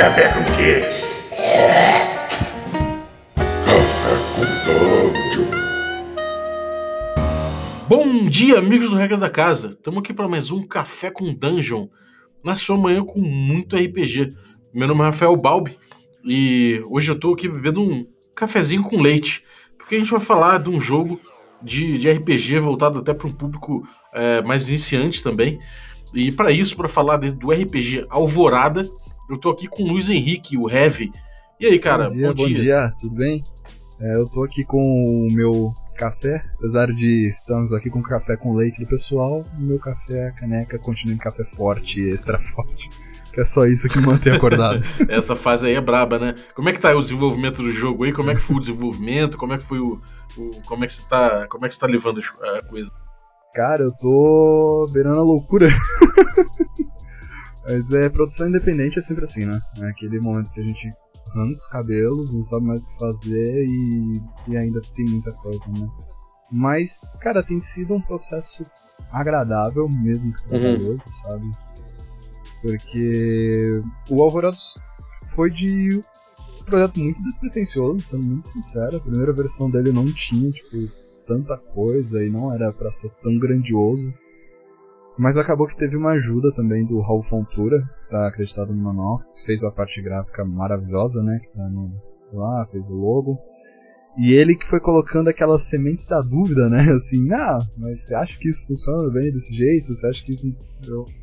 café com queijo. Café com Dungeon. Bom dia, amigos do Regra da Casa. Estamos aqui para mais um Café com Dungeon. Na sua manhã com muito RPG. Meu nome é Rafael Balbi e hoje eu estou aqui bebendo um cafezinho com leite. Porque a gente vai falar de um jogo de, de RPG voltado até para um público é, mais iniciante também. E para isso, para falar de, do RPG Alvorada, eu tô aqui com o Luiz Henrique, o Heavy. E aí, cara? Bom dia, bom dia. dia. tudo bem? É, eu tô aqui com o meu café, apesar de estarmos aqui com café com leite do pessoal, o meu café, caneca, continua em café forte, extra forte. Que é só isso que mantém acordado. Essa fase aí é braba, né? Como é que tá o desenvolvimento do jogo aí? Como é que foi o desenvolvimento? Como é que foi o. o como é que você tá. Como é que você tá levando a coisa? Cara, eu tô beirando a loucura. Mas é, produção independente é sempre assim, né? É aquele momento que a gente arranca os cabelos, não sabe mais o que fazer e, e ainda tem muita coisa, né? Mas, cara, tem sido um processo agradável, mesmo que trabalhoso, uhum. sabe? Porque o Alvorados foi de um projeto muito despretensioso, sendo muito sincero. A primeira versão dele não tinha, tipo, tanta coisa e não era para ser tão grandioso. Mas acabou que teve uma ajuda também do Raul Fontura, que tá acreditado no manual, fez a parte gráfica maravilhosa, né, que tá no, lá, fez o logo. E ele que foi colocando aquelas sementes da dúvida, né? Assim, ah, mas você acha que isso funciona bem desse jeito? Você acha que isso,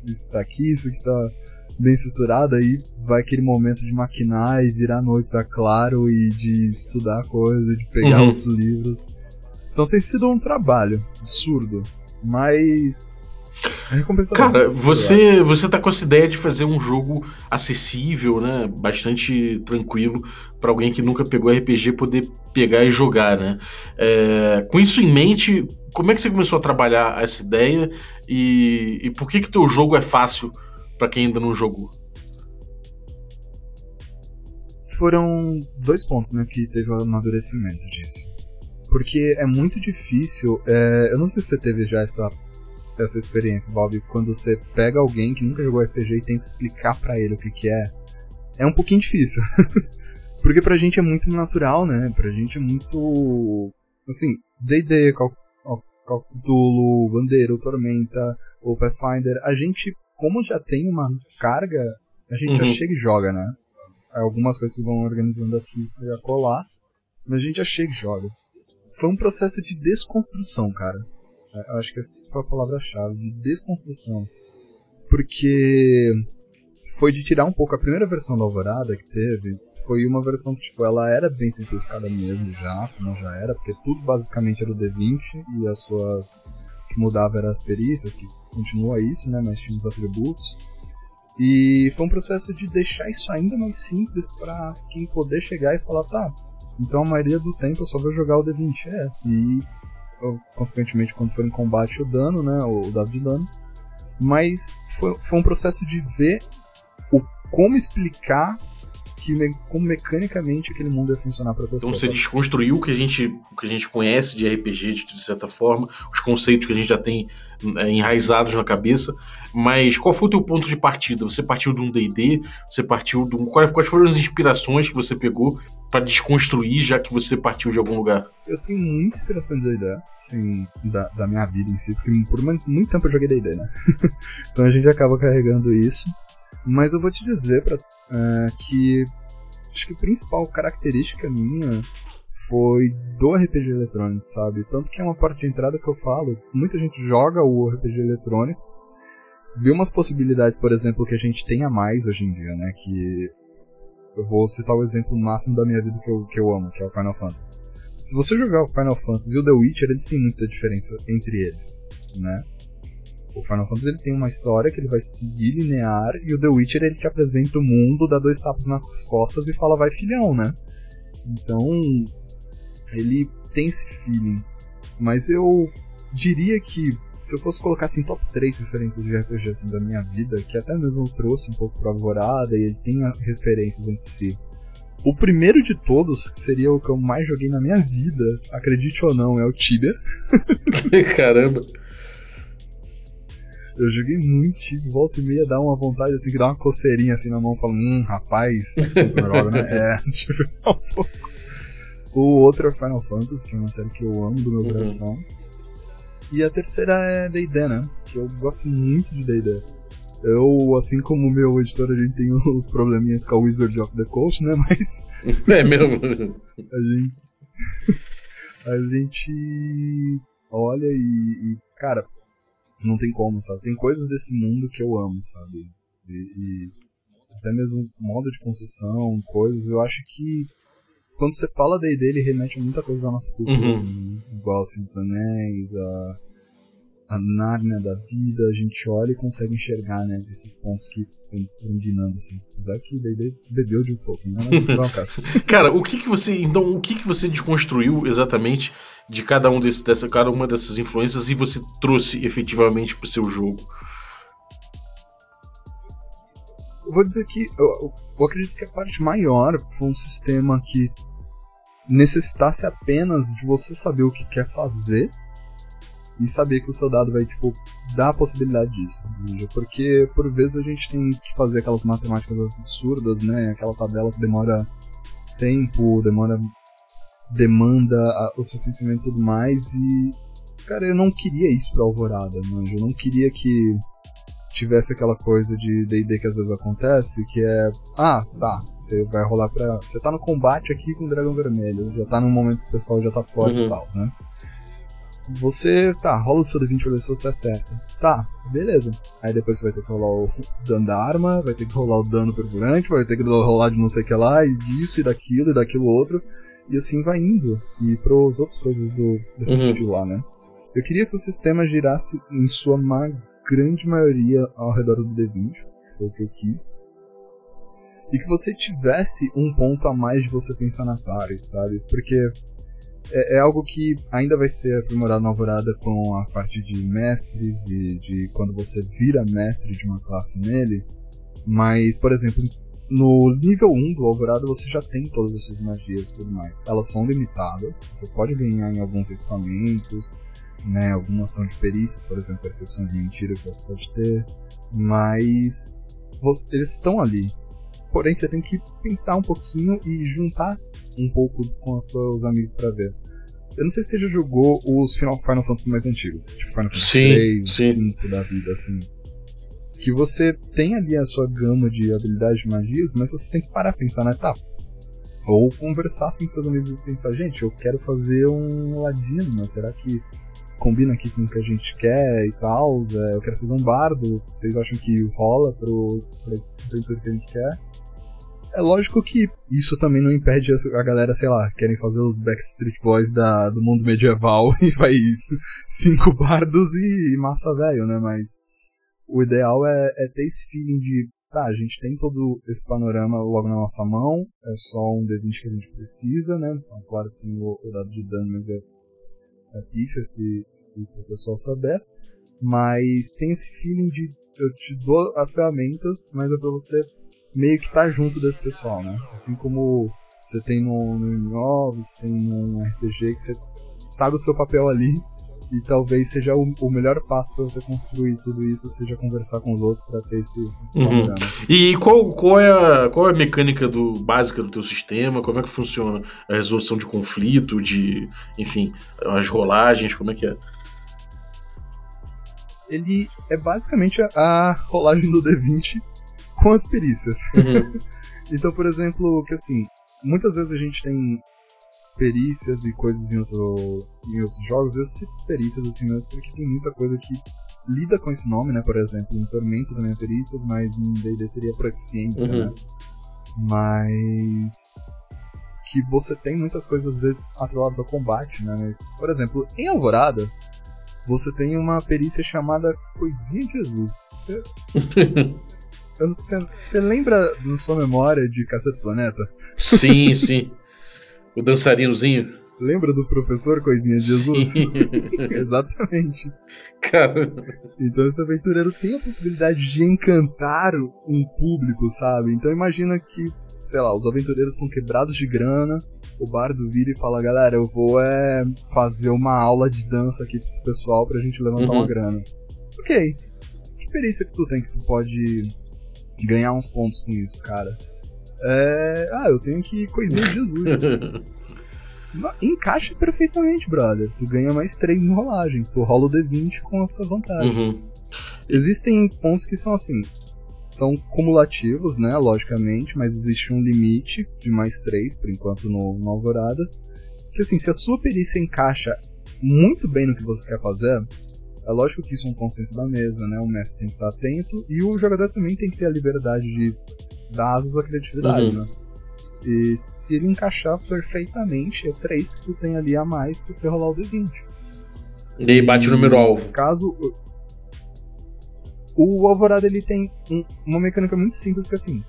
isso tá aqui, isso que tá bem estruturado? Aí vai aquele momento de maquinar e virar noites a claro e de estudar coisa, de pegar uhum. outros livros. Então tem sido um trabalho absurdo, mas Cara, você, você tá com essa ideia de fazer um jogo acessível, né? Bastante tranquilo para alguém que nunca pegou RPG poder pegar e jogar, né? É, com isso em mente, como é que você começou a trabalhar essa ideia e, e por que que teu jogo é fácil para quem ainda não jogou? Foram dois pontos, né, que teve o amadurecimento disso. Porque é muito difícil. É, eu não sei se você teve já essa, essa experiência, Bob, quando você pega alguém que nunca jogou RPG e tenta explicar para ele o que, que é. É um pouquinho difícil. Porque pra gente é muito natural, né? Pra gente é muito. Assim, DD, Cthulhu, Bandeira, Tormenta, ou Pathfinder, a gente, como já tem uma carga, a gente uhum. já chega e joga, né? Algumas coisas que vão organizando aqui pra colar, mas a gente já chega e joga foi um processo de desconstrução, cara. É, acho que essa foi a palavra-chave, de desconstrução. Porque foi de tirar um pouco a primeira versão da Alvorada que teve, foi uma versão que tipo, ela era bem simplificada mesmo já, não já era, porque tudo basicamente era o D20 e as suas que mudava eram as perícias, que continua isso, né, mas tinha os atributos. E foi um processo de deixar isso ainda mais simples para quem poder chegar e falar, tá, então a maioria do tempo eu só vou jogar o D20. É. E consequentemente quando for em combate o dano, né? O dado de dano. Mas foi, foi um processo de ver o como explicar que como mecanicamente aquele mundo ia funcionar para pessoa. Então você sabe? desconstruiu o que a gente o que a gente conhece de RPG de certa forma, os conceitos que a gente já tem é, enraizados na cabeça, mas qual foi o teu ponto de partida? Você partiu de um D&D? Você partiu de um quais, quais foram as inspirações que você pegou para desconstruir, já que você partiu de algum lugar? Eu tenho muita inspiração de D&D, sim, da, da minha vida em si, porque por muito tempo eu joguei D&D, né? então a gente acaba carregando isso. Mas eu vou te dizer pra, uh, que acho que a principal característica minha foi do RPG eletrônico, sabe? Tanto que é uma parte de entrada que eu falo, muita gente joga o RPG eletrônico, vê umas possibilidades, por exemplo, que a gente tem a mais hoje em dia, né? Que eu vou citar o exemplo máximo da minha vida que eu, que eu amo, que é o Final Fantasy. Se você jogar o Final Fantasy e o The Witcher, eles têm muita diferença entre eles, né? O Final Fantasy ele tem uma história que ele vai seguir linear e o The Witcher ele te apresenta o mundo, dá dois tapas nas costas e fala vai filhão, né? Então ele tem esse feeling. Mas eu diria que se eu fosse colocar assim top 3 referências de RPG assim, da minha vida, que até mesmo eu trouxe um pouco pra Alvorada e ele tem referências entre si. O primeiro de todos, que seria o que eu mais joguei na minha vida, acredite ou não, é o Tibia. Caramba. Eu joguei muito, tipo, volta e meia dá uma vontade assim, que dá uma coceirinha assim na mão, falando, hum, rapaz, você joga, né? É, tipo, é um pouco. O outro é Final Fantasy, que é uma série que eu amo do meu Uhum. coração. E a terceira é D&D, né? Que eu gosto muito de D&D. Eu, assim como o meu editor, a gente tem os probleminhas com a Wizard of the Coast, né? Mas É mesmo. a gente. a gente olha e, e, Cara, não tem como, sabe? Tem coisas desse mundo que eu amo, sabe? E, e até mesmo modo de construção, coisas, eu acho que quando você fala dele, remete a muita coisa da nossa cultura, Uhum. né? igual Senhor dos Anéis, a, a Nárnia da vida, a gente olha e consegue enxergar, né, esses pontos que eles foram guinando, assim. Apesar que D&D bebeu de um Tolkien, né? Mas isso não é caso. Cara, o que que você. Então, o que que você desconstruiu exatamente de cada um desse, dessa, cada uma dessas influências e você trouxe efetivamente pro seu jogo? Eu vou dizer que eu, eu- eu acredito que a parte maior foi um sistema que necessitasse apenas de você saber o que quer fazer e saber que o seu dado vai, tipo, dar a possibilidade disso. entende? Porque por vezes a gente tem que fazer aquelas matemáticas absurdas, né? Aquela tabela que demora tempo, demora. demanda o seu conhecimento e tudo mais. E. Cara, eu não queria isso pra Alvorada, manja. Eu não queria que tivesse aquela coisa de D&D que às vezes acontece, que é, ah, tá, você vai rolar pra... Você tá no combate aqui com o Dragão Vermelho, já tá num momento que o pessoal já tá forte Uhum. e tal, né? Você, tá, rola o seu D20 pra ver se você acerta. Tá, beleza. Aí depois você vai ter que rolar o dano da arma, vai ter que rolar o dano perfurante, vai ter que rolar de não sei o que lá, e disso, e daquilo, e daquilo outro. E assim vai indo. E pros outras coisas do, do Uhum. de lá, né? Eu queria que o sistema girasse em sua ma grande maioria ao redor do D20, foi o que eu quis. E que você tivesse um ponto a mais de você pensar na party, sabe? Porque é, é algo que ainda vai ser aprimorado na Alvorada com a parte de mestres e de quando você vira mestre de uma classe nele. Mas, por exemplo, no nível 1 do Alvorada você já tem todas essas magias e tudo mais. Elas são limitadas, você pode ganhar em alguns equipamentos, né, alguma ação de perícias, por exemplo, percepção de mentira que você pode ter, mas eles estão ali. Porém, você tem que pensar um pouquinho e juntar um pouco com os seus amigos pra ver. Eu não sei se você já jogou os Final, Final Fantasy mais antigos, tipo Final Fantasy Sim, 3, sim. 5 da vida, assim. Que você tem ali a sua gama de habilidades de magias, mas você tem que parar pensar, né? Tá. Ou conversar assim com seus amigos e pensar, gente, eu quero fazer um ladino, mas será que combina aqui com o que a gente quer e tal? É, eu quero fazer um bardo, vocês acham que rola pro, pro aventura que a gente quer? É lógico que isso também não impede a galera, sei lá, querem fazer os Backstreet Boys da, do mundo medieval e faz cinco bardos e, massa velho, né? Mas o ideal é, é ter esse feeling de, tá, a gente tem todo esse panorama logo na nossa mão, é só um D20 que a gente precisa, né? Então, claro que tem o, o dado de dano, mas é, é pifa se isso para o pessoal saber. Mas tem esse feeling de eu te dou as ferramentas, mas é pra você meio que tá junto desse pessoal, né? Assim como você tem no, no MMO, você tem num RPG que você sabe o seu papel ali e talvez seja o, o melhor passo para você construir tudo isso, seja conversar com os outros para ter esse, esse Uhum. E qual, qual, é a, qual é a mecânica do, básica do teu sistema? Como é que funciona a resolução de conflito, de. enfim, as rolagens, como é que é? Ele é basicamente a, a rolagem do D20 com as perícias. Uhum. Então, por exemplo, que assim, muitas vezes a gente tem perícias e coisas em, outro, em outros jogos, eu cito perícias assim mesmo, porque tem muita coisa que lida com esse nome, né? Por exemplo, em Tormento também é perícia, mas em D&D seria proficiência, Uhum. né? Mas que você tem muitas coisas às vezes atreladas ao combate, né? Mas, por exemplo, em Alvorada, você tem uma perícia chamada Coisinha de Jesus. Você, sei- você lembra na sua memória de Cacete Planeta? sim, sim. O dançarinozinho? Lembra do professor Coisinha de Jesus? Exatamente. Cara. Então esse aventureiro tem a possibilidade de encantar um público, sabe? Então imagina que, sei lá, os aventureiros estão quebrados de grana, o bardo vira e fala, galera, eu vou é, fazer uma aula de dança aqui pra esse pessoal pra gente levantar Uhum. uma grana. Ok. que perícia que tu tem que tu pode ganhar uns pontos com isso, cara? É... Ah, eu tenho que coisinha de Jesus. Encaixa perfeitamente, brother. Tu ganha mais 3 em rolagem. Tu rola o D20 com a sua vantagem. Uhum. Existem pontos que são assim. São cumulativos, né? Logicamente, mas existe um limite de mais 3, por enquanto, no, no Alvorada. Que assim, se a sua perícia encaixa muito bem no que você quer fazer, é lógico que isso é um consenso da mesa, né? O mestre tem que estar atento e o jogador também tem que ter a liberdade de dar asas à criatividade, Uhum. né? E se ele encaixar perfeitamente, é 3 que tu tem ali a mais pra você rolar o D20. E aí bate o número alvo. Caso. O Alvorada ele tem um- uma mecânica muito simples que é assim.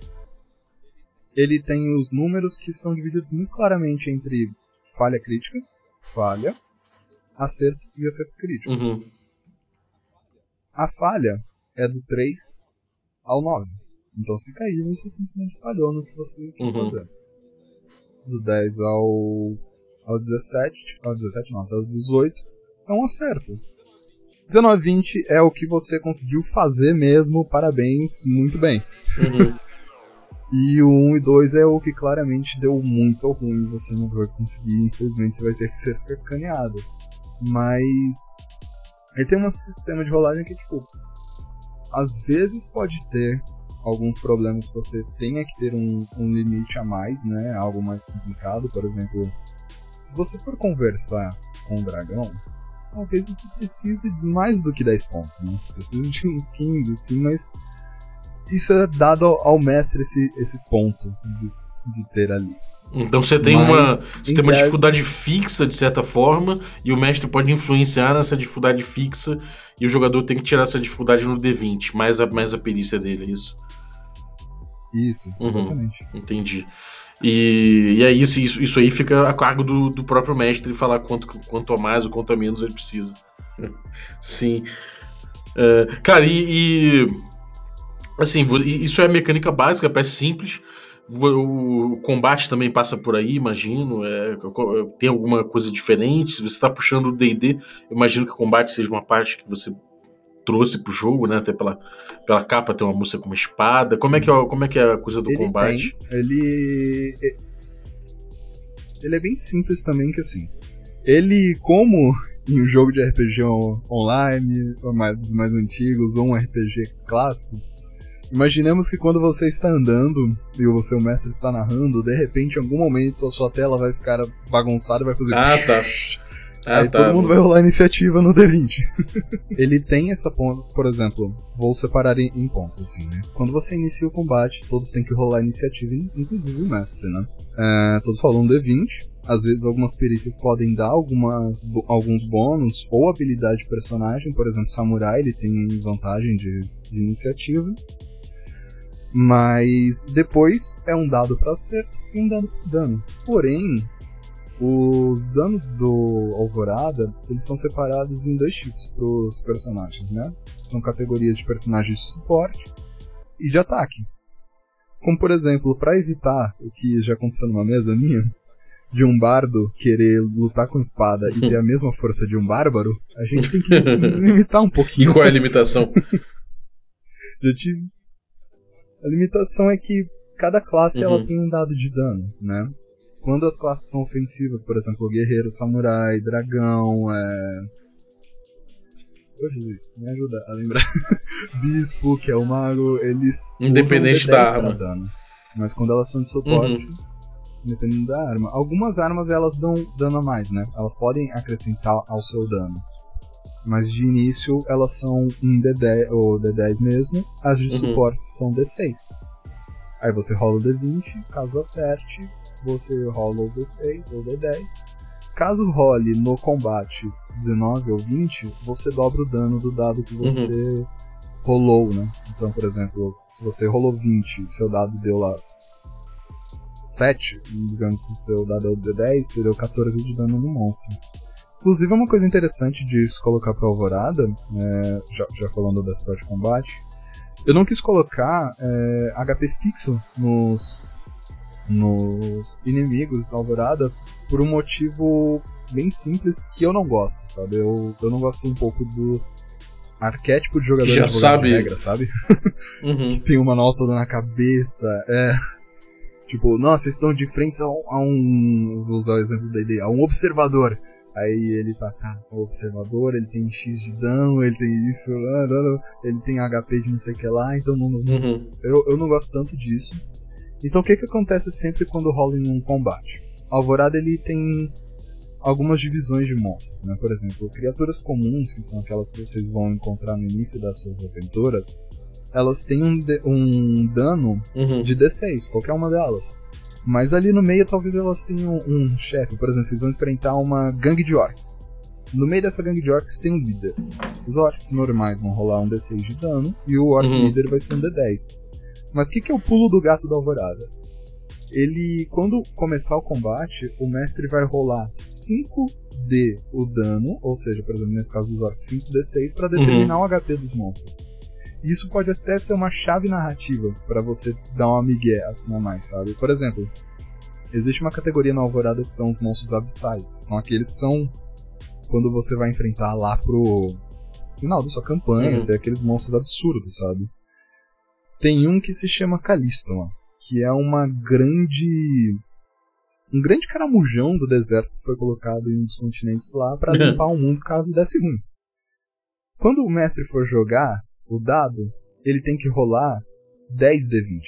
Ele tem os números que são divididos muito claramente entre falha crítica, falha, acerto e acerto crítico. Uhum. A falha é do 3 ao 9. Então se cair, você simplesmente falhou no que você Uhum. fazer. Do 10 ao, ao 17, ao 17 não, até o 18 é um acerto. 19 20 é o que você conseguiu fazer mesmo, parabéns, muito bem. Uhum. E o 1 e 2 é o que claramente deu muito ruim, você não vai conseguir, infelizmente você vai ter que ser sacaneado. Mas ele tem um sistema de rolagem que, tipo, às vezes pode ter alguns problemas que você tenha que ter um, um limite a mais, né? Algo mais complicado, por exemplo, se você for conversar com um dragão, talvez você precise de mais do que 10 pontos, né? Você precisa de uns 15, assim, mas isso é dado ao, mestre esse, esse ponto de, de ter ali. Então você tem Mas, uma, você tem uma tese- dificuldade fixa, de certa forma, e o mestre pode influenciar nessa dificuldade fixa, e o jogador tem que tirar essa dificuldade no D20, mais a, mais a perícia dele, é isso? Isso, Uhum. exatamente. Entendi. E, e aí isso, isso, isso aí fica a cargo do, do próprio mestre falar quanto, quanto a mais ou quanto a menos ele precisa. Sim. É, cara, e, e, Assim, isso é a mecânica básica, parece simples. O combate também passa por aí, imagino. é, tem alguma coisa diferente? Se você está puxando o DD, imagino que o combate seja uma parte que você trouxe pro jogo, né? Até pela, pela capa tem uma moça com uma espada. Como é que é, como é, que é a coisa do ele combate? tem, ele. Ele é bem simples também, que assim. Ele, como em um jogo de RPG on- online, mais- dos mais antigos, ou um RPG clássico, imaginemos que quando você está andando e o seu mestre está narrando, de repente, em algum momento, a sua tela vai ficar bagunçada e vai fazer. Ah, tá. Ah, Aí tá. todo mundo vai rolar iniciativa no D20. Ele tem essa ponta, por exemplo, vou separar em, em pontos assim, né? Quando você inicia o combate, todos têm que rolar iniciativa, in- inclusive o mestre, né? É, todos rolam um D20. Às vezes algumas perícias podem dar algumas, alguns bônus ou habilidade de personagem, por exemplo, Samurai ele tem vantagem de, de iniciativa. Mas depois é um dado para acerto e um dado para dano. Porém, os danos do Alvorada, eles são separados em dois tipos para os personagens, né? São categorias de personagens de suporte e de ataque. Como, por exemplo, para evitar o que já aconteceu numa mesa minha, de um bardo querer lutar com espada e ter a mesma força de um bárbaro, a gente tem que limitar um E pouquinho. qual é a limitação? Já tive- A limitação é que cada classe Uhum. ela tem um dado de dano, né? Quando as classes são ofensivas, por exemplo, guerreiro, samurai, dragão, é. Ô Jesus, me ajuda a lembrar. Bispo, que é o mago, eles. Independente da D10 pra arma. Dano. Mas quando elas são de suporte, Uhum. dependendo da arma. Algumas armas elas dão dano a mais, né? Elas podem acrescentar ao seu dano. Mas de início elas são um D10 ou D10 mesmo, as de Uhum. suporte são D6. Aí você rola o D20, caso acerte, você rola o D6 ou D10. Caso role no combate 19 ou 20, você dobra o dano do dado que você rolou, né? Então, por exemplo, se você rolou 20 seu dado deu lá 7, digamos que o seu dado é o D10, você deu 14 de dano no monstro. Inclusive, é uma coisa interessante de se colocar pra Alvorada, é, já, já falando dessa parte de combate, eu não quis colocar é, HP fixo nos, nos inimigos da Alvorada por um motivo bem simples que eu não gosto, sabe? Eu, eu não gosto um pouco do, arquétipo de jogador Já sabe. regra, sabe? Uhum. que tem o manual todo na cabeça. É. Tipo, nossa, vocês estão de frente a um. a um- vou usar o exemplo da ideia, a um observador. Aí ele tá, tá, o observador, ele tem X de dano, ele tem isso, ele tem HP de não sei o que lá, então não, não- Uhum. eu, eu não gosto tanto disso. Então o que que acontece sempre quando rola em um combate? A Alvorada ele tem algumas divisões de monstros, né? Por exemplo, criaturas comuns, que são aquelas que vocês vão encontrar no início das suas aventuras, elas têm um, um dano Uhum. de D6, qualquer uma delas. Mas ali no meio talvez elas tenham um chefe, por exemplo, vocês vão enfrentar uma gangue de orcs. No meio dessa gangue de orcs tem um líder. Os orcs normais vão rolar um D6 de dano e o orc Uhum. líder vai ser um D10. Mas o que, que é o pulo do gato da alvorada? Ele, quando começar o combate, o mestre vai rolar 5D o dano, ou seja, por exemplo, nesse caso dos orcs, 5D6 para determinar o HP dos monstros. E Isso pode até ser uma chave narrativa para você dar uma migué assim a mais, sabe? Por exemplo, existe uma categoria na Alvorada que são os monstros abissais, que são aqueles que são quando você vai enfrentar lá pro final da sua campanha, Uhum. ser aqueles monstros absurdos, sabe? Tem um que se chama Calistoma, que é uma grande um grande caramujão do deserto que foi colocado em um dos continentes lá para limpar o mundo caso desse ruim. Quando o mestre for jogar o dado, ele tem que rolar 10 D20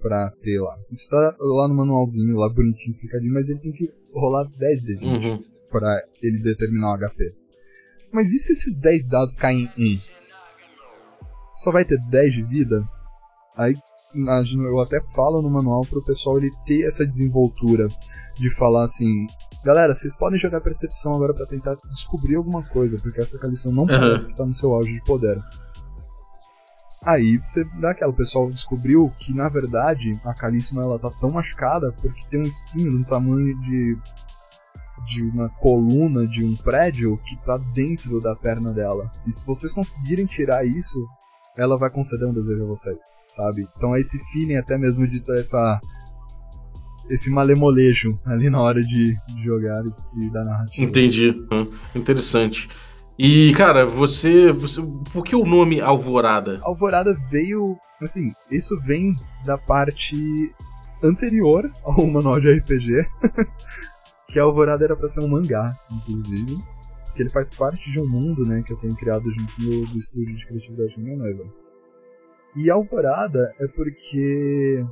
pra ter lá. Isso tá lá no manualzinho, lá bonitinho, explicadinho, mas ele tem que rolar 10 D20 Uhum. pra ele determinar o HP. Mas e se esses 10 dados caem em 1? Só vai ter 10 de vida? Aí imagino, eu até falo no manual pro pessoal ele ter essa desenvoltura de falar assim, galera, vocês podem jogar percepção agora pra tentar descobrir alguma coisa, porque essa calição não parece que tá no seu auge de poder. Aí você dá aquela, o pessoal descobriu que na verdade a Calíssima ela tá tão machucada porque tem um espinho do tamanho de de uma coluna de um prédio que tá dentro da perna dela. E se vocês conseguirem tirar isso, ela vai conceder um desejo a vocês, sabe? Então é esse feeling até mesmo de ter essa esse malemolejo ali na hora de, de jogar e, e da narrativa. Entendi. Hum, Interessante. E, cara, você, você. Por que o nome Alvorada? Alvorada veio, assim, isso vem da parte anterior ao manual de RPG, que a Alvorada era pra ser um mangá, inclusive, que ele faz parte de um mundo, né, que eu tenho criado junto do, do estúdio de criatividade da minha noiva. E Alvorada é porque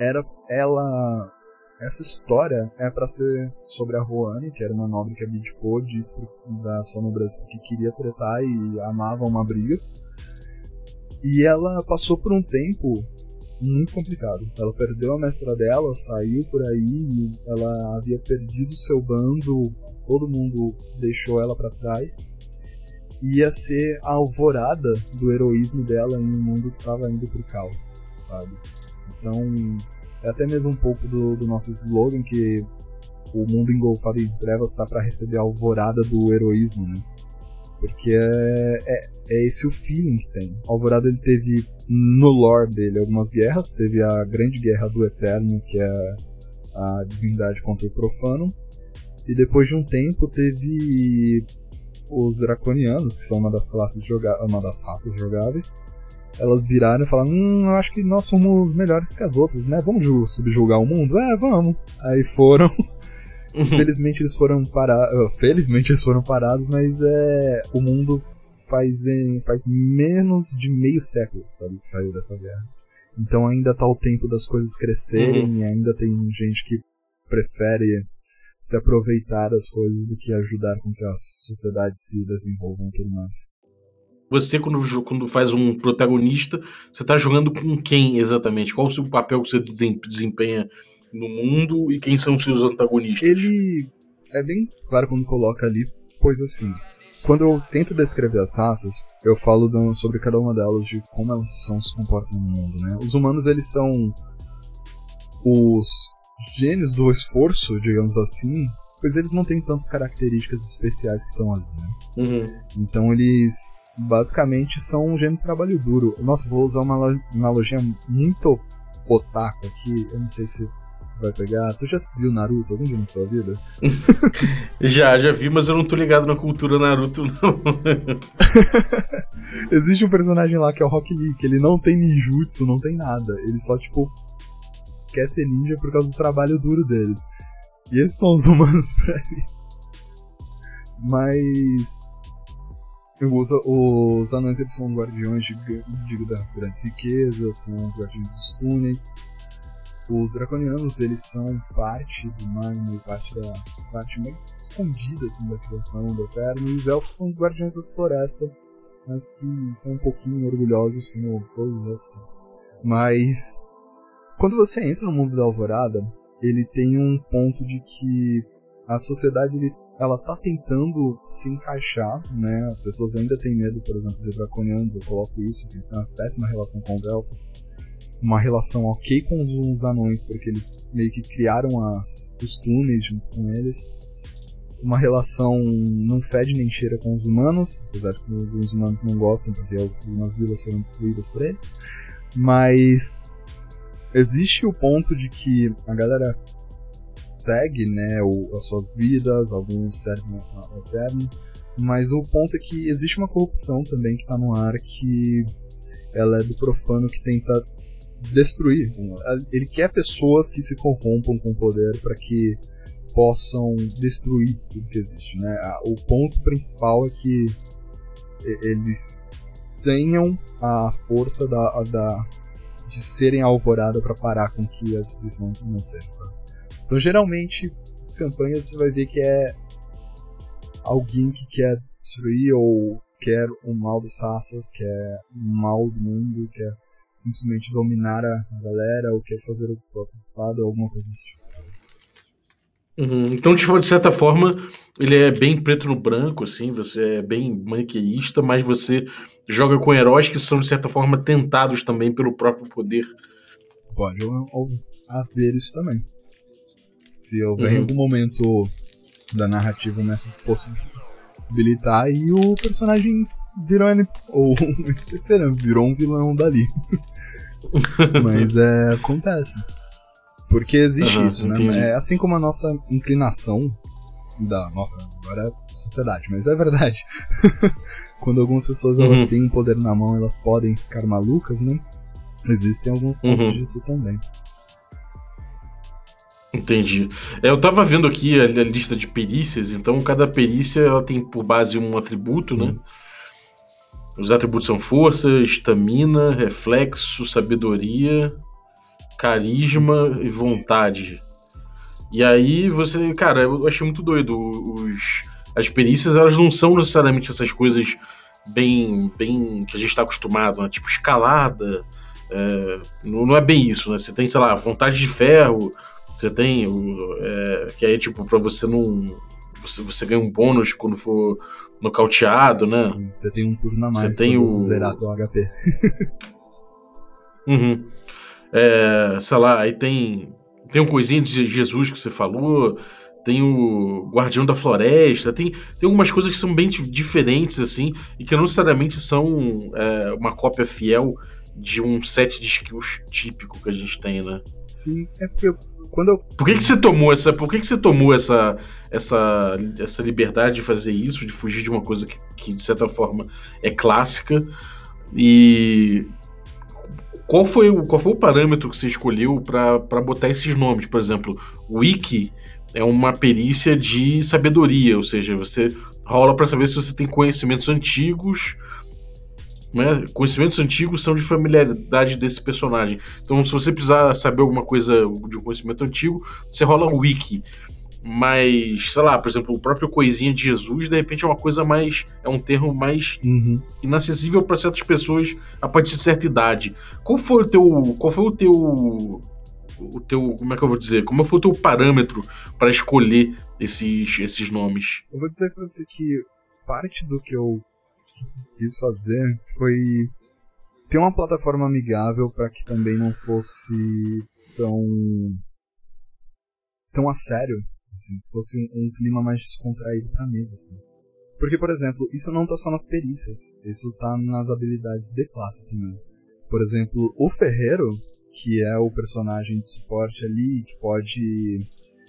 era ela essa história é pra ser sobre a Roane, que era uma nobre que abdicou disso pro- da sua nobreza porque queria tretar e amava uma briga. E ela passou por um tempo muito complicado. Ela perdeu a mestra dela, saiu por aí, ela havia perdido seu bando, todo mundo deixou ela pra trás. Ia ser a alvorada do heroísmo dela em um mundo que tava indo pro caos, sabe? Então, é até mesmo um pouco do, do nosso slogan que o mundo engolfado em trevas está para receber a alvorada do heroísmo, né? Porque é, é, é esse o feeling que tem. A alvorada ele teve no lore dele algumas guerras, teve a grande guerra do Eterno, que é a divindade contra o profano, e depois de um tempo teve os draconianos, que são uma das classes uma das raças jogáveis, elas viraram e falaram: Hum, acho que nós somos melhores que as outras, né? Vamos ju- subjugar o mundo? É, vamos. Aí foram. Felizmente eles foram parados. Felizmente eles foram parados, mas é. O mundo faz, em, faz menos de meio século, sabe, que saiu dessa guerra. Então ainda tá o tempo das coisas crescerem e ainda tem gente que prefere se aproveitar das coisas do que ajudar com que as sociedades se desenvolvam e tudo mais. Você, quando, quando faz um protagonista, você tá jogando com quem exatamente? Qual o seu papel que você desem- desempenha no mundo e quem são os seus antagonistas? Ele é bem claro quando coloca ali, pois assim, quando eu tento descrever as raças, eu falo do- sobre cada uma delas, de como elas são, se comportam no mundo, né? Os humanos, eles são os gênios do esforço, digamos assim, pois eles não têm tantas características especiais que estão ali, né? Uhum. Então eles basicamente são um gênio de trabalho duro. Nossa, vou usar uma lo- analogia muito otaku aqui, eu não sei se, se tu vai pegar. Tu já viu Naruto algum dia na tua vida? já, já vi, mas eu não tô ligado na cultura Naruto, não. Existe um personagem lá que é o Rock Lee, que ele não tem ninjutsu, não tem nada. Ele só, tipo, quer ser ninja por causa do trabalho duro dele. E esses são os humanos pra ele. Mas os, os anões eles são guardiões de, de, das grandes riquezas, são os guardiões dos túneis. Os draconianos eles são parte do magma, parte da parte mais escondida assim, da criação do eterno. E os elfos são os guardiões das florestas, mas que são um pouquinho orgulhosos como todos os elfos são. Mas quando você entra no mundo da Alvorada, ele tem um ponto de que a sociedade ele ela tá tentando se encaixar, né? As pessoas ainda têm medo, por exemplo, de draconianos, eu coloco isso, eles têm uma péssima relação com os elfos. Uma relação ok com os anões, porque eles meio que criaram as, os túneis junto com eles. Uma relação não fede nem cheira com os humanos, apesar que os humanos não gostam, porque algumas vilas foram destruídas por eles. Mas existe o ponto de que a galera segue, né, o, as suas vidas, alguns servem ao eterno, mas o ponto é que existe uma corrupção também que está no ar que ela é do profano que tenta destruir. Ele quer pessoas que se corrompam com poder para que possam destruir tudo que existe, né? O ponto principal é que eles tenham a força da, da de serem alvorada para parar com que a destruição não seja? Então, geralmente, as campanhas você vai ver que é alguém que quer destruir ou quer o mal dos raças, quer o mal do mundo, quer simplesmente dominar a galera ou quer fazer o próprio estado ou alguma coisa desse tipo. Uhum. Então, de certa forma, ele é bem preto no branco, assim, você é bem maniqueísta, mas você joga com heróis que são, de certa forma, tentados também pelo próprio poder. Pode haver isso também se houver uhum. algum momento da narrativa nessa possibilitar e o personagem virou ou virou um vilão dali. Mas é, acontece. Porque existe uhum, isso, né? Entendi. É assim como a nossa inclinação da nossa agora é sociedade, mas é verdade. Quando algumas pessoas elas uhum. têm um poder na mão, elas podem ficar malucas, né? Existem alguns pontos uhum. disso também. Entendi. É, eu tava vendo aqui a, a, lista de perícias, então cada perícia ela tem por base um atributo, Sim. né? Os atributos são força, estamina, reflexo, sabedoria, carisma e vontade. E aí você, cara, eu achei muito doido. Os, as perícias elas não são necessariamente essas coisas bem, bem que a gente está acostumado, né? Tipo escalada. É, não, é bem isso, né? Você tem, sei lá, vontade de ferro você tem. É, que aí, tipo, pra você não. Você, você ganha um bônus quando for nocauteado, né? Você tem um turno a mais você tem o... zerar teu HP. uhum. É, sei lá, aí tem. Tem um coisinha de Jesus que você falou. Tem o Guardião da Floresta. Tem, tem algumas coisas que são bem diferentes, assim, e que não necessariamente são é, uma cópia fiel de um set de skills típico que a gente tem, né? Sim, é porque quando eu... Por que, que você tomou essa. Por que, que você tomou essa, essa, essa liberdade de fazer isso, de fugir de uma coisa que, que de certa forma é clássica? E qual foi, qual foi o parâmetro que você escolheu para botar esses nomes? Por exemplo, Wiki é uma perícia de sabedoria, ou seja, você rola para saber se você tem conhecimentos antigos né? Conhecimentos antigos são de familiaridade desse personagem. Então, se você precisar saber alguma coisa de um conhecimento antigo, você rola um wiki. Mas, sei lá, por exemplo, o próprio coisinha de Jesus, de repente é uma coisa mais. É um termo mais uhum. inacessível para certas pessoas a partir de certa idade. Qual foi o teu. Qual foi o teu. O teu. Como é que eu vou dizer? Como foi o teu parâmetro para escolher esses, esses nomes? Eu vou dizer pra você que parte do que eu quis fazer foi ter uma plataforma amigável para que também não fosse tão tão a sério, assim, fosse um, um, clima mais descontraído pra mesa, assim. Porque, por exemplo, isso não tá só nas perícias, isso tá nas habilidades de classe também. Por exemplo, o ferreiro, que é o personagem de suporte ali, que pode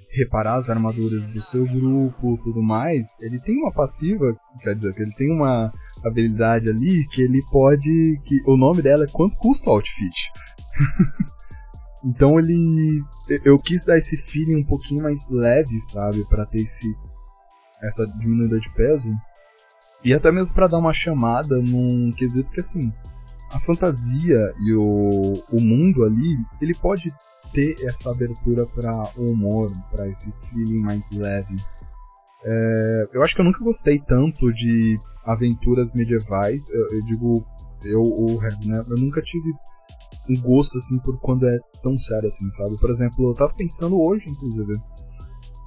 reparar as armaduras do seu grupo tudo mais, ele tem uma passiva, quer dizer, que ele tem uma habilidade ali que ele pode. que O nome dela é quanto custa o outfit. então ele. Eu quis dar esse feeling um pouquinho mais leve, sabe? para ter esse. essa diminuída de peso. E até mesmo para dar uma chamada num quesito que assim. A fantasia e o, o mundo ali, ele pode ter essa abertura para o humor, para esse feeling mais leve. É, eu acho que eu nunca gostei tanto de aventuras medievais. Eu, eu digo, eu, o né? Eu nunca tive um gosto assim por quando é tão sério assim, sabe? Por exemplo, eu tava pensando hoje, inclusive,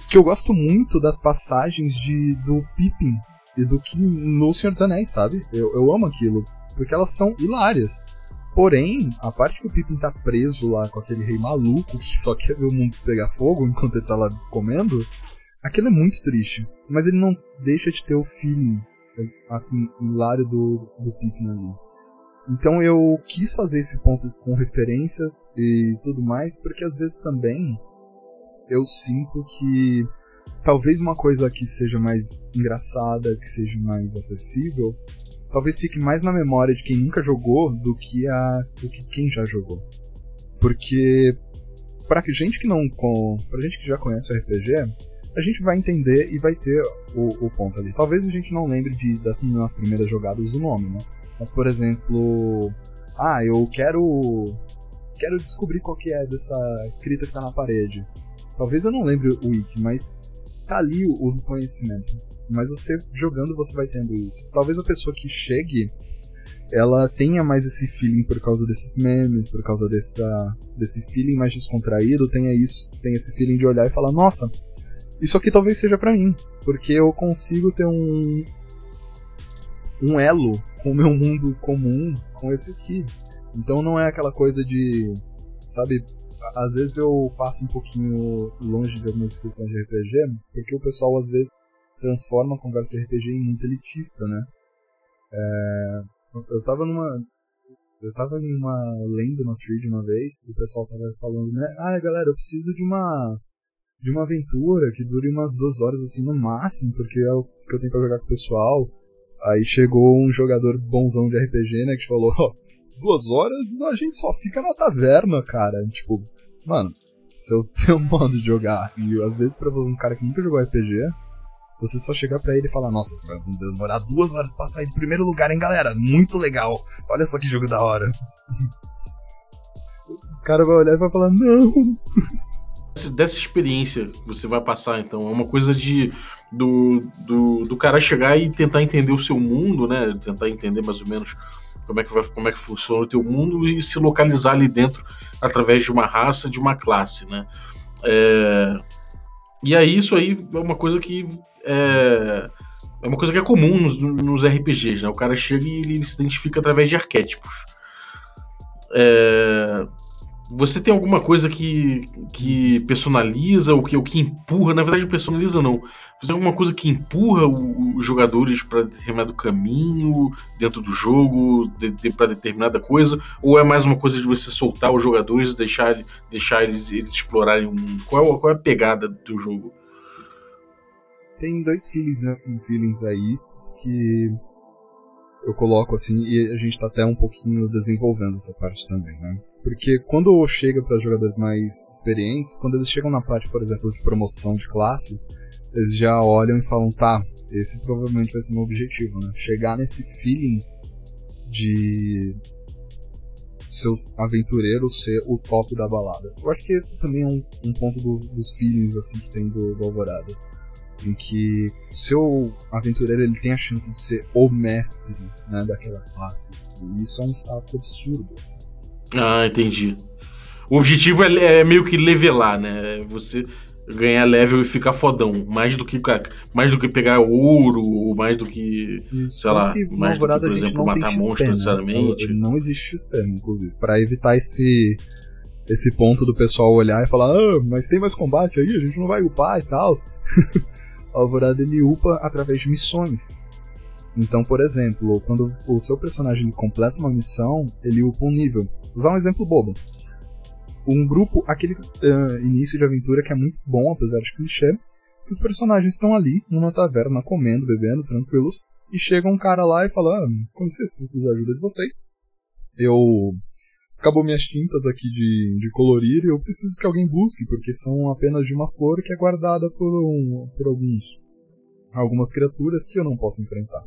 que eu gosto muito das passagens de do Pippin e do que no Senhor dos Anéis, sabe? Eu, eu amo aquilo, porque elas são hilárias. Porém, a parte que o Pippin tá preso lá com aquele rei maluco que só quer ver o mundo pegar fogo enquanto ele tá lá comendo, aquilo é muito triste. Mas ele não deixa de ter o feeling, assim, hilário do, do Pippin ali. Então eu quis fazer esse ponto com referências e tudo mais, porque às vezes também eu sinto que talvez uma coisa que seja mais engraçada, que seja mais acessível, talvez fique mais na memória de quem nunca jogou do que a do que quem já jogou. Porque para gente que não com, pra gente que já conhece o RPG, a gente vai entender e vai ter o, o ponto ali. Talvez a gente não lembre de, das minhas primeiras jogadas do nome, né? Mas por exemplo, ah, eu quero quero descobrir qual que é dessa escrita que tá na parede. Talvez eu não lembre o wiki, mas tá ali o conhecimento. Mas você jogando você vai tendo isso. Talvez a pessoa que chegue ela tenha mais esse feeling por causa desses memes, por causa dessa, desse feeling mais descontraído, tenha isso, tenha esse feeling de olhar e falar, nossa, isso aqui talvez seja para mim, porque eu consigo ter um um elo com o meu mundo comum com esse aqui. Então não é aquela coisa de, sabe, às vezes eu passo um pouquinho longe de algumas discussões de RPG, porque o pessoal às vezes transforma a conversa de RPG em muito elitista, né? É, eu tava numa. Eu tava em uma lenda no Tree uma vez, e o pessoal tava falando, né? Ah, galera, eu preciso de uma. De uma aventura que dure umas duas horas assim no máximo, porque é o que eu tenho pra jogar com o pessoal. Aí chegou um jogador bonzão de RPG, né, que falou, ó, oh, duas horas a gente só fica na taverna, cara. Tipo, mano, se eu tenho um modo de jogar, e às vezes pra um cara que nunca jogou RPG, você só chegar para ele e falar, nossa, vai demorar duas horas pra sair do primeiro lugar, hein, galera? Muito legal. Olha só que jogo da hora. O cara vai olhar e vai falar, não. Dessa experiência que você vai passar, então, é uma coisa de do, do, do cara chegar e tentar entender o seu mundo, né? Tentar entender mais ou menos como é que vai, como é que funciona o teu mundo e se localizar ali dentro através de uma raça, de uma classe, né? É, e aí isso aí é uma coisa que é, é uma coisa que é comum nos, nos RPGs, né? O cara chega e ele se identifica através de arquétipos. É, você tem alguma coisa que, que personaliza, ou que, ou que empurra? Na verdade, personaliza não. Você tem alguma coisa que empurra os jogadores para determinado caminho dentro do jogo, de, de, para determinada coisa? Ou é mais uma coisa de você soltar os jogadores e deixar, deixar eles, eles explorarem um. Qual qual é a pegada do teu jogo? Tem dois feelings, né, feelings aí que eu coloco assim, e a gente tá até um pouquinho desenvolvendo essa parte também, né? Porque quando chega para jogadores mais experientes, quando eles chegam na parte, por exemplo, de promoção de classe, eles já olham e falam, tá, esse provavelmente vai ser meu objetivo, né? Chegar nesse feeling de seu aventureiro ser o top da balada. Eu acho que esse também é um, um ponto do, dos feelings assim que tem do, do Alvorada em que seu aventureiro ele tem a chance de ser o mestre né, daquela classe. E isso é um status absurdo. Assim. Ah, entendi. O objetivo é, é, meio que levelar, né? Você ganhar level e ficar fodão. Mais do que, mais do que pegar ouro, ou mais do que. Isso, sei lá, mais do que, por exemplo, matar monstros né? necessariamente. Não, não existe XP, inclusive. para evitar esse. Esse ponto do pessoal olhar e falar, ah, mas tem mais combate aí, a gente não vai upar e tal. Alvorada ele upa através de missões. Então, por exemplo, quando o seu personagem completa uma missão, ele upa um nível. Vou usar um exemplo bobo. um grupo, aquele uh, início de aventura que é muito bom, apesar de clichê. Os personagens estão ali, numa taverna, comendo, bebendo, tranquilos, e chega um cara lá e fala: ah, com licença, preciso da ajuda de vocês. Eu. Acabou minhas tintas aqui de, de colorir e eu preciso que alguém busque, porque são apenas de uma flor que é guardada por, um, por alguns algumas criaturas que eu não posso enfrentar.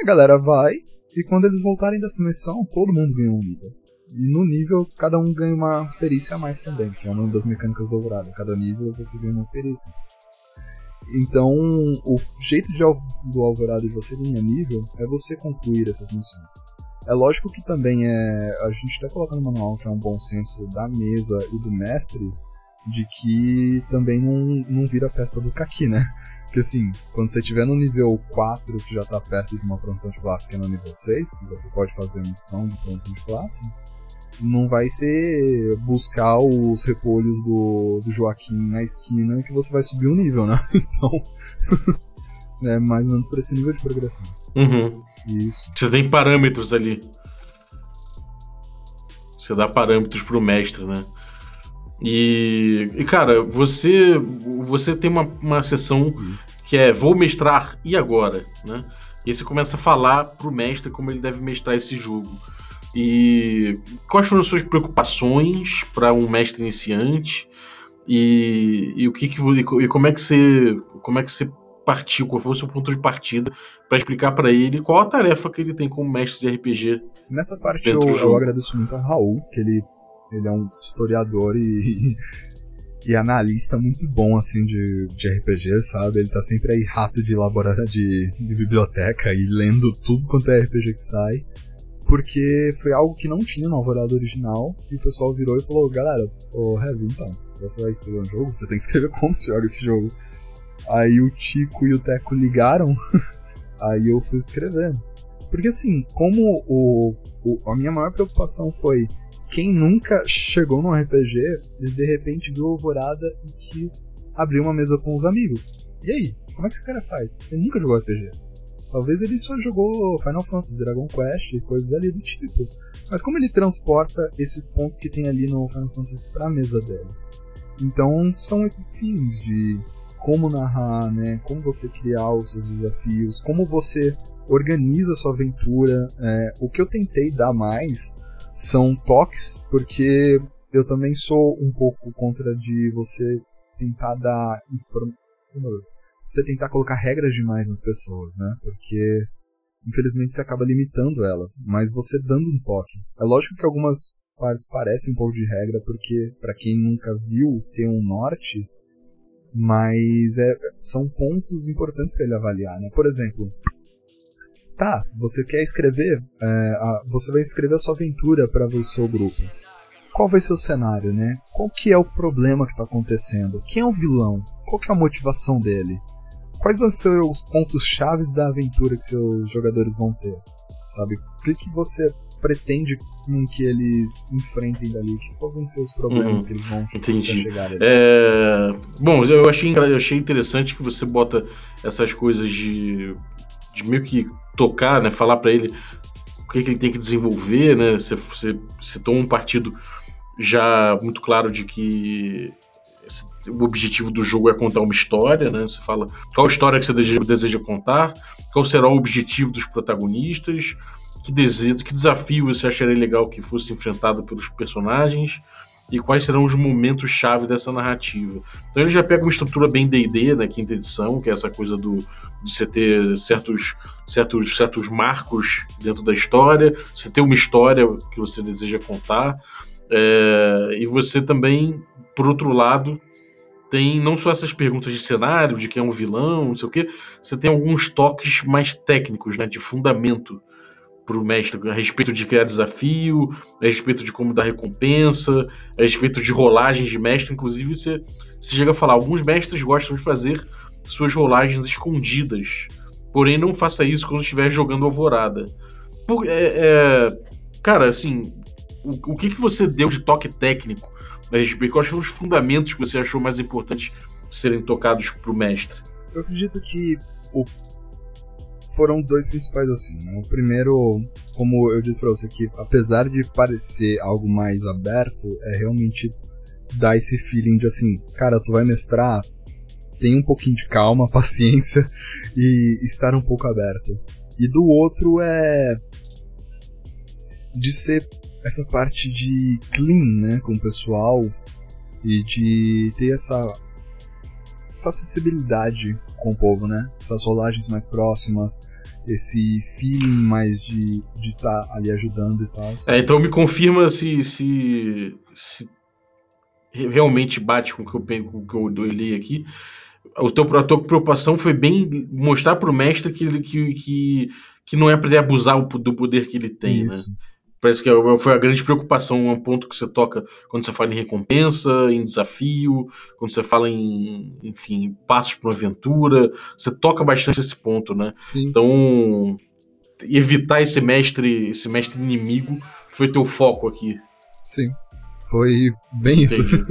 A galera vai, e quando eles voltarem dessa missão, todo mundo ganha um nível. E no nível, cada um ganha uma perícia a mais também, que é uma das mecânicas do Alvorada. Cada nível você ganha uma perícia. Então, o jeito de, do Alvorada de você ganhar nível é você concluir essas missões. É lógico que também é. A gente até coloca no manual que é um bom senso da mesa e do mestre de que também não, não vira festa do Kaki, né? Porque assim, quando você estiver no nível 4, que já está perto de uma promoção de classe que é no nível 6, que você pode fazer a missão de promoção de classe, não vai ser buscar os repolhos do, do Joaquim na esquina que você vai subir um nível, né? Então. é mais ou menos por esse nível de progressão. Uhum. Isso. Você tem parâmetros ali. Você dá parâmetros pro mestre, né? E, e cara, você você tem uma, uma sessão uhum. que é vou mestrar e agora, né? E você começa a falar pro mestre como ele deve mestrar esse jogo. E quais foram as suas preocupações para um mestre iniciante? E, e o que, que e como é que você como é que você partiu, qual foi o seu ponto de partida para explicar para ele qual a tarefa que ele tem como mestre de RPG. Nessa parte eu, eu, agradeço muito ao Raul, que ele, ele é um historiador e, e analista muito bom assim de, de RPG, sabe? Ele tá sempre aí rato de laboratório de, de biblioteca e lendo tudo quanto é RPG que sai porque foi algo que não tinha no Alvorada original, e o pessoal virou e falou, galera, ô Heavy, então, se você vai escrever um jogo, você tem que escrever como você joga esse jogo. Aí o Tico e o Teco ligaram, aí eu fui escrevendo. Porque assim, como o, o, a minha maior preocupação foi quem nunca chegou num RPG e de repente viu Alvorada e quis abrir uma mesa com os amigos. E aí, como é que esse cara faz? Ele nunca jogou RPG. Talvez ele só jogou Final Fantasy, Dragon Quest e coisas ali do tipo. Mas como ele transporta esses pontos que tem ali no Final Fantasy pra mesa dele? Então são esses fins de como narrar, né? Como você criar os seus desafios, como você organiza a sua aventura. É, o que eu tentei dar mais são toques, porque eu também sou um pouco contra de você tentar dar você tentar colocar regras demais nas pessoas, né? Porque infelizmente você acaba limitando elas, mas você dando um toque. É lógico que algumas partes parecem um pouco de regra, porque para quem nunca viu tem um norte, mas é, são pontos importantes para ele avaliar, né? Por exemplo, tá, você quer escrever, é, a, você vai escrever a sua aventura para o seu grupo. Qual vai ser o cenário, né? Qual que é o problema que está acontecendo? Quem é o vilão? Qual que é a motivação dele? quais vão ser os pontos chaves da aventura que seus jogadores vão ter? Sabe? Que, que você pretende que eles enfrentem dali? Quais vão ser os problemas uhum. que eles vão Entendi. chegar ali? É... Bom, eu achei, eu achei interessante que você bota essas coisas de, de meio que tocar, né? Falar para ele o que, que, ele tem que desenvolver, né? Você, você, você toma um partido já muito claro de que o objetivo do jogo é contar uma história, né? Você fala qual história que você deseja contar, qual será o objetivo dos protagonistas, que, desejo, que desafio você acharia legal que fosse enfrentado pelos personagens e quais serão os momentos chave dessa narrativa. Então ele já pega uma estrutura bem D&D da quinta edição, que é essa coisa do de você ter certos, certos, certos marcos dentro da história, você ter uma história que você deseja contar, é, e você também por outro lado, tem não só essas perguntas de cenário, de quem é um vilão, não sei o quê, você tem alguns toques mais técnicos, né, de fundamento para o mestre, a respeito de criar desafio, a respeito de como dar recompensa, a respeito de rolagens de mestre. Inclusive, você, você chega a falar, alguns mestres gostam de fazer suas rolagens escondidas, porém não faça isso quando estiver jogando Alvorada. Por, é, é, cara, assim, o, o que, que você deu de toque técnico a respeito? Quais foram os fundamentos que você achou mais importantes serem tocados para o mestre? Eu acredito que o foram dois principais assim. Né? O primeiro, como eu disse pra você, que apesar de parecer algo mais aberto, é realmente dar esse feeling de assim, cara, tu vai mestrar, tem um pouquinho de calma, paciência e estar um pouco aberto. E do outro é de ser essa parte de clean, né, com o pessoal e de ter essa essa acessibilidade com o povo, né? Essas rolagens mais próximas, esse feeling mais de estar tá ali ajudando e tal. É, então me confirma se, se, se realmente bate com o que eu, com o que eu li aqui. O teu, a tua preocupação foi bem mostrar pro mestre que, que, que, que não é para ele abusar do poder que ele tem, né? Isso. né? Parece que é foi a grande preocupação, um ponto que você toca quando você fala em recompensa, em desafio, quando você fala em, enfim, passos para uma aventura. Você toca bastante esse ponto, né? Sim. Então, evitar esse mestre, esse mestre inimigo foi teu foco aqui. Sim. Foi bem isso. Entendi.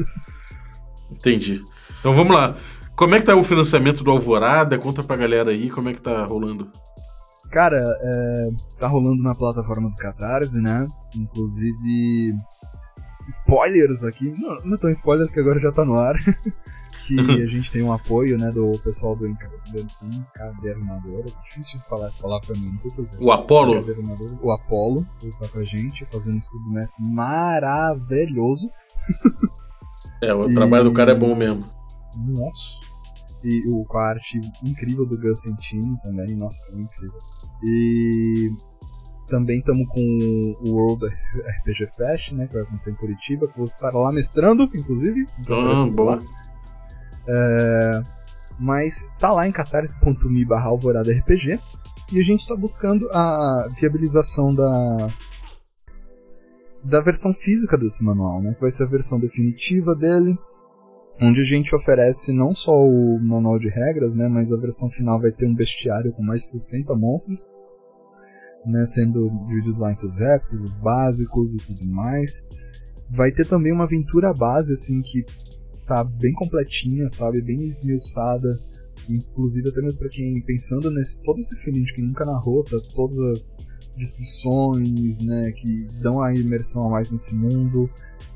Entendi. Então vamos lá. Como é que tá o financiamento do Alvorada? Conta pra galera aí como é que tá rolando. Cara, é, tá rolando na plataforma do Catarse, né? Inclusive. Spoilers aqui. Não, não tão spoilers que agora já tá no ar. que a gente tem um apoio, né, do pessoal do encadernador. É difícil de falar essa palavra pra mim, não sei porquê. O Apolo? O Apolo, ele tá com a gente, fazendo um estudo mestre maravilhoso. É, o e... trabalho do cara é bom mesmo. Nossa. E o, com a arte incrível do Gus Santini também, nossa, foi incrível. E também estamos com o World RPG Fest, né, que vai acontecer em Curitiba, que vou estar lá mestrando, inclusive. Ah, boa. É, mas tá lá em catarse.me barra alvorada RPG e a gente está buscando a viabilização da da versão física desse manual, né, que vai ser a versão definitiva dele, onde a gente oferece não só o manual de regras, né, mas a versão final vai ter um bestiário com mais de 60 monstros, né, sendo divididos lá entre os épicos, os básicos e tudo mais. Vai ter também uma aventura base, assim, que tá bem completinha, sabe, bem esmiuçada, inclusive até mesmo para quem pensando nesse todo esse feeling de quem nunca narrou, tá, todas as descrições, né, que dão a imersão a mais nesse mundo.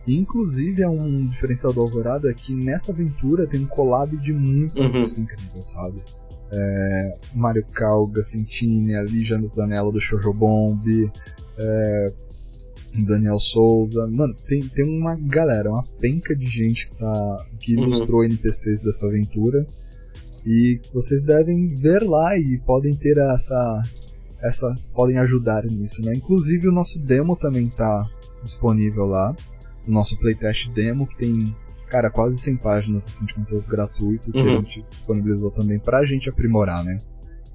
Inclusive, é um diferencial do Alvorada é que nessa aventura tem um collab de muito uhum. artista incrível, sabe? É, Mario Calga, Sentini, ali Janus Danello do Shoujo Bomb, é, Daniel Souza. Mano, tem, tem uma galera, uma penca de gente que, tá, que uhum. ilustrou NPCs dessa aventura. E vocês devem ver lá e podem ter essa. essa podem ajudar nisso, né? Inclusive o nosso demo também tá disponível lá o nosso playtest demo, que tem, cara, quase 100 páginas assim, de conteúdo gratuito, que uhum. a gente disponibilizou também pra gente aprimorar, né?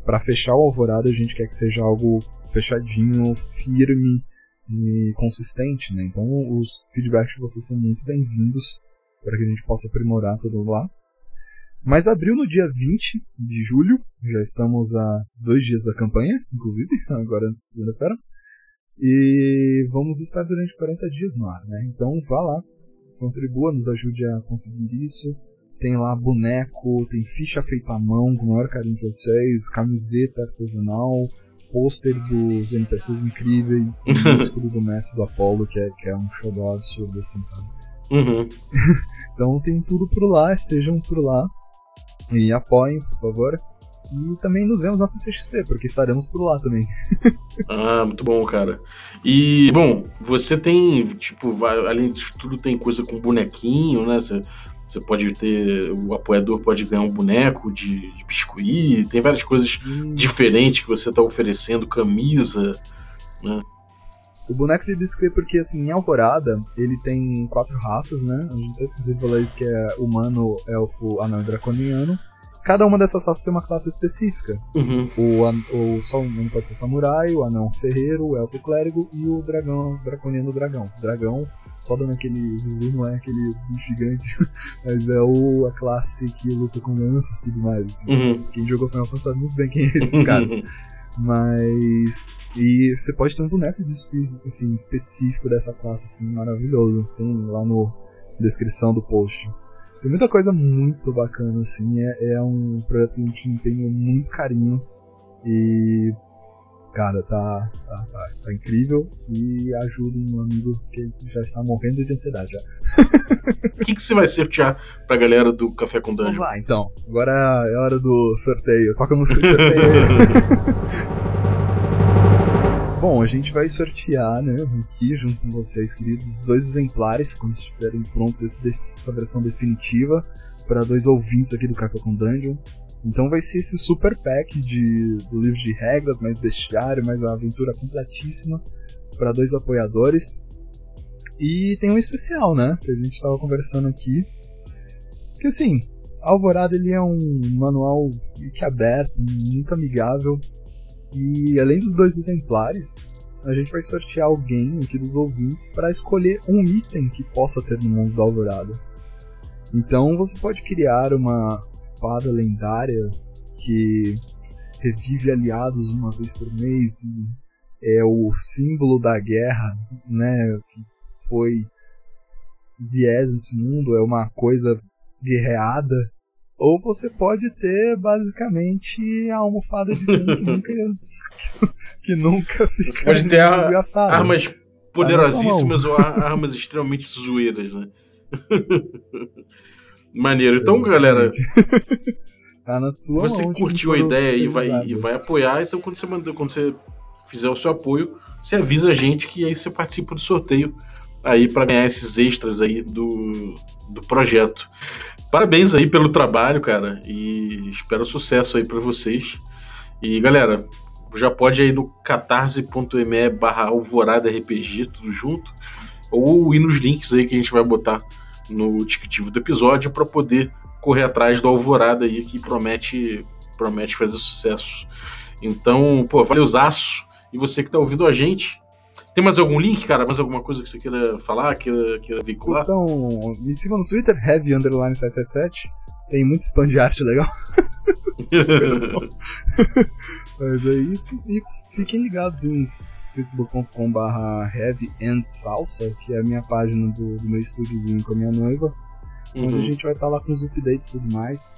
Pra fechar o Alvorada, a gente quer que seja algo fechadinho, firme e consistente, né? Então os feedbacks de vocês são muito bem-vindos para que a gente possa aprimorar tudo lá. Mas abriu no dia 20 de julho, já estamos a dois dias da campanha, inclusive, agora antes de segunda-feira. E vamos estar durante 40 dias no ar, né? Então vá lá, contribua, nos ajude a conseguir isso. Tem lá boneco, tem ficha feita à mão com o maior carinho de vocês, camiseta artesanal, pôster dos NPCs incríveis o escudo do mestre do Apollo, que é, que é um show absurdo assim, sabe? Uhum. então tem tudo por lá, estejam por lá. E apoiem, por favor. E também nos vemos na CCXP, porque estaremos por lá também. ah, muito bom, cara. E, bom, você tem, tipo, além de tudo, tem coisa com bonequinho, né? Você, você pode ter. O apoiador pode ganhar um boneco de, de biscuit, tem várias coisas hum. diferentes que você está oferecendo, camisa, né? O boneco de biscuit é porque, assim, em Alvorada, ele tem quatro raças, né? A gente até esqueci de falar isso, que é humano, elfo, anão e draconiano cada uma dessas raças tem uma classe específica. Uhum. O, o, só um pode ser samurai, o anão ferreiro, o elfo clérigo e o dragão, draconiano dragão. Dragão, só dando aquele zoom, não é aquele gigante, mas é o, a classe que luta com lanças e tudo mais. Assim. Uhum. Quem jogou Final Fantasy sabe muito bem quem é esses caras. Mas. E você pode ter um boneco de, assim, específico dessa classe, assim, maravilhoso. Tem lá no descrição do post. Tem muita coisa muito bacana, assim. É, é um projeto que a gente empenhou muito carinho. E. Cara, tá, tá, tá, tá incrível e ajuda um amigo que já está morrendo de ansiedade já. O que, que você vai sortear pra galera do Café com Vamos Dungeon? lá, então. Agora é hora do sorteio. Toca a música de sorteio. Bom, a gente vai sortear, né, aqui junto com vocês, queridos, dois exemplares, quando estiverem prontos essa versão definitiva, para dois ouvintes aqui do Café com Dungeon. Então vai ser esse super pack de, do livro de regras, mais bestiário, mais uma aventura completíssima para dois apoiadores. E tem um especial, né, que a gente tava conversando aqui. Que assim, Alvorada ele é um manual que aberto, muito amigável. E além dos dois exemplares, a gente vai sortear alguém aqui dos ouvintes para escolher um item que possa ter no mundo da Alvorada. Então você pode criar uma espada lendária que revive aliados uma vez por mês e é o símbolo da guerra, né? Que foi viés nesse mundo, é uma coisa guerreada. Ou você pode ter basicamente a almofada de que nunca, que nunca fica pode ter desgastada. Armas poderosíssimas ou ar- armas extremamente zoeiras, né? Maneiro. Então, galera, tá na tua você mão curtiu a ideia e vai, e vai apoiar, então quando você manda, quando você fizer o seu apoio, você avisa a gente que aí você participa do sorteio aí para ganhar esses extras aí do, do projeto. Parabéns aí pelo trabalho, cara, e espero sucesso aí para vocês. E galera, já pode ir no catarse.me barra alvorada RPG, tudo junto, ou ir nos links aí que a gente vai botar no descritivo do episódio para poder correr atrás do Alvorada aí que promete promete fazer sucesso. Então, pô, valeuzaço. E você que tá ouvindo a gente, tem mais algum link, cara? Mais alguma coisa que você queira falar, queira, queira veicular? Então, me sigam no Twitter, heavy underline 777. Tem muito spam de arte legal. Mas é isso. E fiquem ligados em facebook.com.br heavy and salsa, que é a minha página do, do meu estúdiozinho com a minha noiva. Onde a Uhum. gente vai estar lá com os updates e tudo mais.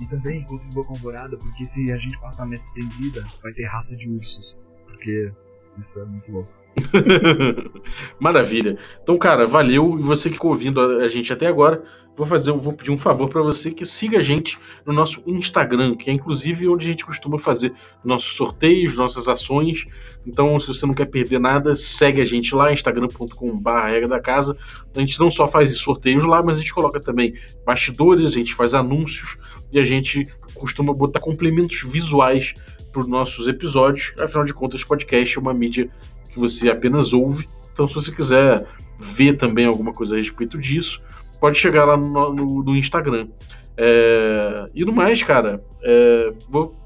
E também contribua com a alvorada, porque se a gente passar meta estendida, vai ter raça de ursos. Porque isso é muito louco. Maravilha. Então, cara, valeu. E você que ficou ouvindo a, gente até agora, vou fazer, vou pedir um favor pra você que siga a gente no nosso Instagram, que é inclusive onde a gente costuma fazer nossos sorteios, nossas ações. Então, se você não quer perder nada, segue a gente lá, instagram.com.br regra da casa. A gente não só faz sorteios lá, mas a gente coloca também bastidores, a gente faz anúncios e a gente costuma botar complementos visuais para os nossos episódios. Afinal de contas, podcast é uma mídia que você apenas ouve. Então, se você quiser ver também alguma coisa a respeito disso, pode chegar lá no, no- no Instagram. É, e no mais, cara, é, vou,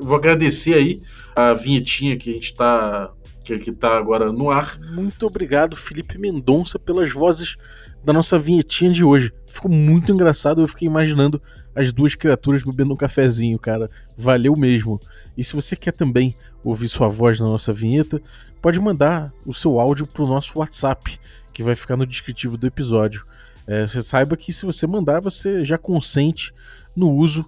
vou agradecer aí a vinhetinha que a gente tá. Que, que tá agora no ar. Muito obrigado, Felipe Mendonça, pelas vozes da nossa vinhetinha de hoje. Ficou muito engraçado, eu fiquei imaginando as duas criaturas bebendo um cafezinho, cara. Valeu mesmo. E se você quer também ouvir sua voz na nossa vinheta, pode mandar o seu áudio pro nosso WhatsApp, que vai ficar no descritivo do episódio. É, você saiba que se você mandar, você já consente no uso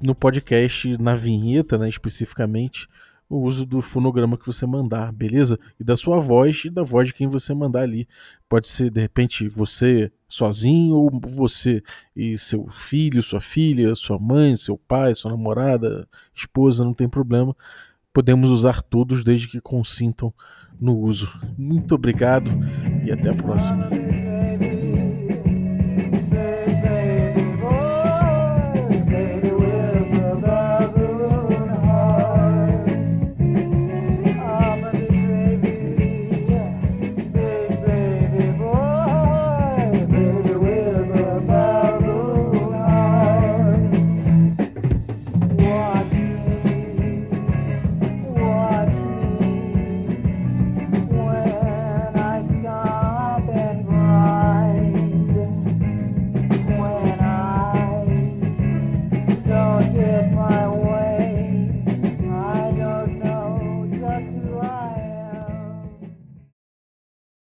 no podcast, na vinheta, né, especificamente, o uso do fonograma que você mandar, beleza? E da sua voz e da voz de quem você mandar ali. Pode ser, de repente, você sozinho, ou você e seu filho, sua filha, sua mãe, seu pai, sua namorada, esposa, não tem problema. Podemos usar todos desde que consintam no uso. Muito obrigado e até a próxima.